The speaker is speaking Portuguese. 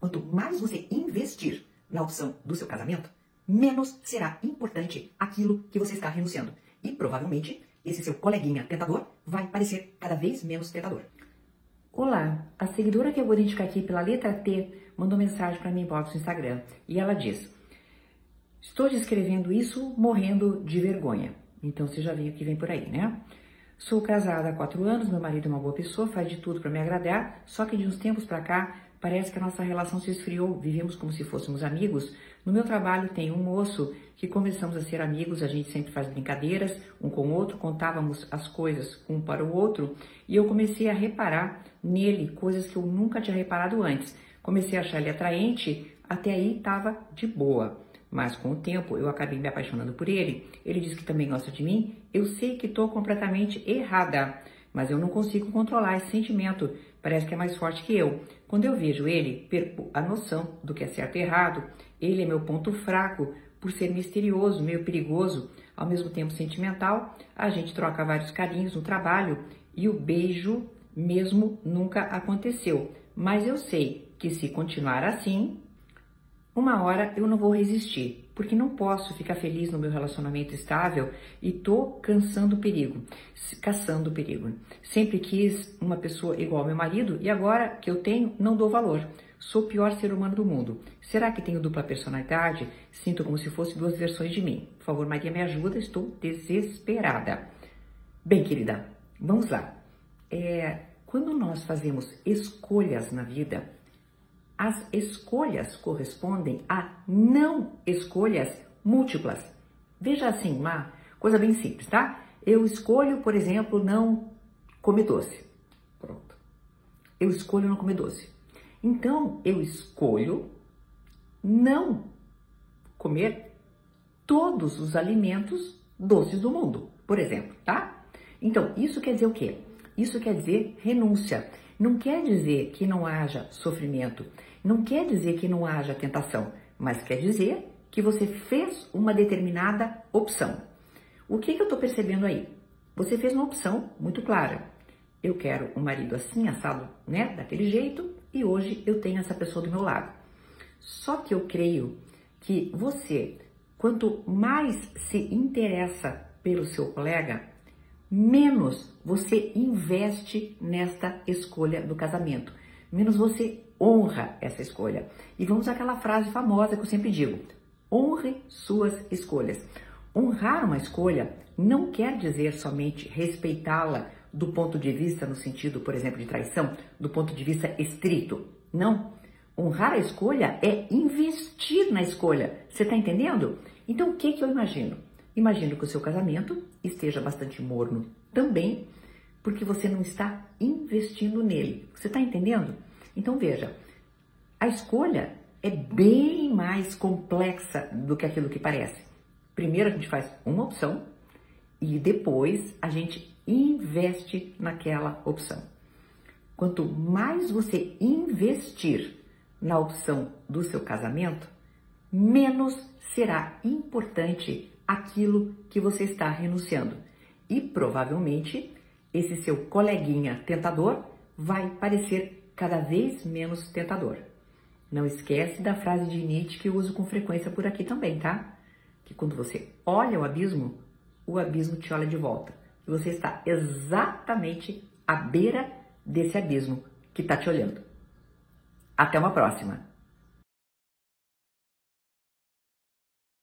Quanto mais você investir na opção do seu casamento, menos será importante aquilo que você está renunciando. E provavelmente esse seu coleguinha tentador vai parecer cada vez menos tentador. Olá, a seguidora que eu vou identificar aqui pela letra T mandou mensagem para mim inbox no Instagram e ela diz: Estou descrevendo isso morrendo de vergonha. Então você já viu que vem por aí, né? Sou casada há quatro anos, meu marido é uma boa pessoa, faz de tudo para me agradar, só que de uns tempos para cá parece que a nossa relação se esfriou, vivemos como se fôssemos amigos. No meu trabalho tem um moço que começamos a ser amigos, a gente sempre faz brincadeiras um com o outro, contávamos as coisas um para o outro e eu comecei a reparar nele coisas que eu nunca tinha reparado antes. Comecei a achar ele atraente, até aí estava de boa. Mas com o tempo eu acabei me apaixonando por ele. Ele diz que também gosta de mim. Eu sei que estou completamente errada, mas eu não consigo controlar esse sentimento. Parece que é mais forte que eu. Quando eu vejo ele, perco a noção do que é certo e errado. Ele é meu ponto fraco por ser misterioso, meio perigoso, ao mesmo tempo sentimental. A gente troca vários carinhos no trabalho e o beijo mesmo nunca aconteceu. Mas eu sei que se continuar assim, uma hora eu não vou resistir, porque não posso ficar feliz no meu relacionamento estável e tô cansando o perigo, caçando o perigo. Sempre quis uma pessoa igual ao meu marido e agora que eu tenho, não dou valor. Sou o pior ser humano do mundo. Será que tenho dupla personalidade? Sinto como se fosse duas versões de mim. Por favor, Maria, me ajuda, estou desesperada. Bem, querida, vamos lá. É, quando nós fazemos escolhas na vida, as escolhas correspondem a não escolhas múltiplas. Veja assim, uma coisa bem simples, tá? Eu escolho, por exemplo, não comer doce. Pronto. Eu escolho não comer doce. Então, eu escolho não comer todos os alimentos doces do mundo, por exemplo, tá? Então, isso quer dizer o quê? Isso quer dizer renúncia. Não quer dizer que não haja sofrimento, não quer dizer que não haja tentação, mas quer dizer que você fez uma determinada opção. O que, que eu estou percebendo aí? Você fez uma opção muito clara. Eu quero um marido assim, assado, né, daquele jeito, e hoje eu tenho essa pessoa do meu lado. Só que eu creio que você, quanto mais se interessa pelo seu colega, menos você investe nesta escolha do casamento, menos você honra essa escolha. E vamos àquela frase famosa que eu sempre digo: honre suas escolhas. Honrar uma escolha não quer dizer somente respeitá-la do ponto de vista, no sentido, por exemplo, de traição, do ponto de vista estrito. Não. Honrar a escolha é investir na escolha. Você está entendendo? Então, o que, que eu imagino? Imagino que o seu casamento esteja bastante morno também, porque você não está investindo nele. Você está entendendo? Então veja, a escolha é bem mais complexa do que aquilo que parece. Primeiro a gente faz uma opção e depois a gente investe naquela opção. Quanto mais você investir na opção do seu casamento, menos será importante aquilo que você está renunciando. E provavelmente esse seu coleguinha tentador vai parecer cada vez menos tentador. Não esquece da frase de Nietzsche que eu uso com frequência por aqui também, tá? Que quando você olha o abismo, o abismo te olha de volta. E você está exatamente à beira desse abismo que está te olhando. Até uma próxima!